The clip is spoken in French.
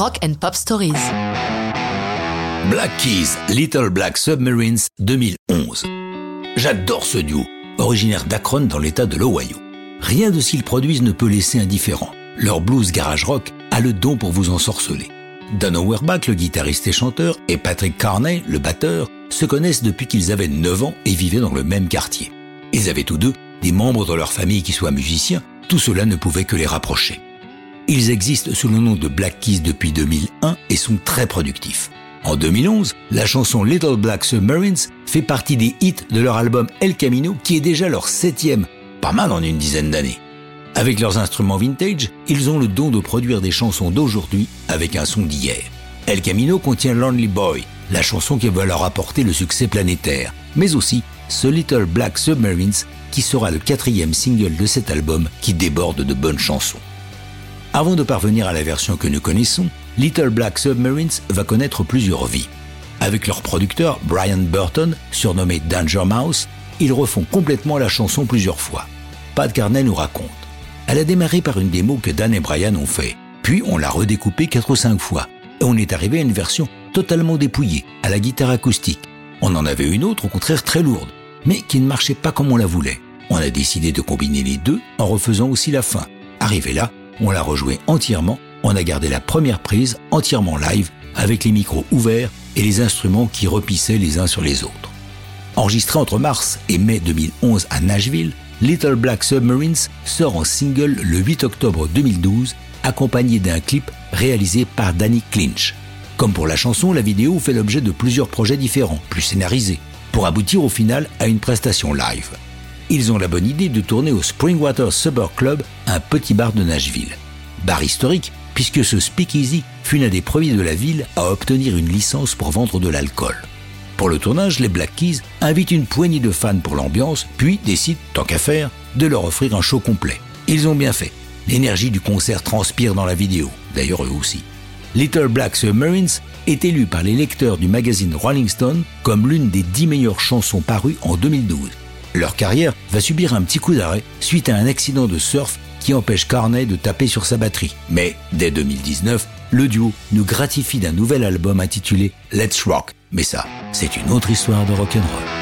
Rock and Pop Stories. Black Keys, Little Black Submarines 2011. J'adore ce duo, originaire d'Akron dans l'état de l'Ohio. Rien de ce qu'ils produisent ne peut laisser indifférent. Leur blues garage rock a le don pour vous ensorceler. Dan Auerbach, le guitariste et chanteur, et Patrick Carney, le batteur, se connaissent depuis qu'ils avaient 9 ans et vivaient dans le même quartier. Ils avaient tous deux des membres de leur famille qui soient musiciens, tout cela ne pouvait que les rapprocher. Ils existent sous le nom de Black Keys depuis 2001 et sont très productifs. En 2011, la chanson Little Black Submarines fait partie des hits de leur album El Camino qui est déjà leur septième, pas mal en une dizaine d'années. Avec leurs instruments vintage, ils ont le don de produire des chansons d'aujourd'hui avec un son d'hier. El Camino contient Lonely Boy, la chanson qui va leur apporter le succès planétaire, mais aussi ce Little Black Submarines qui sera le quatrième single de cet album qui déborde de bonnes chansons. Avant de parvenir à la version que nous connaissons, Little Black Submarines va connaître plusieurs vies. Avec leur producteur Brian Burton, surnommé Danger Mouse, ils refont complètement la chanson plusieurs fois. Pat Carney nous raconte. Elle a démarré par une démo que Dan et Brian ont fait, puis on l'a redécoupée quatre ou cinq fois, et on est arrivé à une version totalement dépouillée, à la guitare acoustique. On en avait une autre au contraire très lourde, mais qui ne marchait pas comme on la voulait. On a décidé de combiner les deux en refaisant aussi la fin. Arrivé là, on l'a rejoué entièrement, on a gardé la première prise entièrement live avec les micros ouverts et les instruments qui repissaient les uns sur les autres. Enregistré entre mars et mai 2011 à Nashville, Little Black Submarines sort en single le 8 octobre 2012, accompagné d'un clip réalisé par Danny Clinch. Comme pour la chanson, la vidéo fait l'objet de plusieurs projets différents, plus scénarisés, pour aboutir au final à une prestation live. Ils ont la bonne idée de tourner au Springwater Suburb Club, un petit bar de Nashville. Bar historique, puisque ce speakeasy fut l'un des premiers de la ville à obtenir une licence pour vendre de l'alcool. Pour le tournage, les Black Keys invitent une poignée de fans pour l'ambiance, puis décident, tant qu'à faire, de leur offrir un show complet. Ils ont bien fait. L'énergie du concert transpire dans la vidéo, d'ailleurs eux aussi. Little Black Submarines est élu par les lecteurs du magazine Rolling Stone comme l'une des dix meilleures chansons parues en 2012. Leur carrière va subir un petit coup d'arrêt suite à un accident de surf qui empêche Carney de taper sur sa batterie. Mais dès 2019, le duo nous gratifie d'un nouvel album intitulé Let's Rock. Mais ça, c'est une autre histoire de rock'n'roll.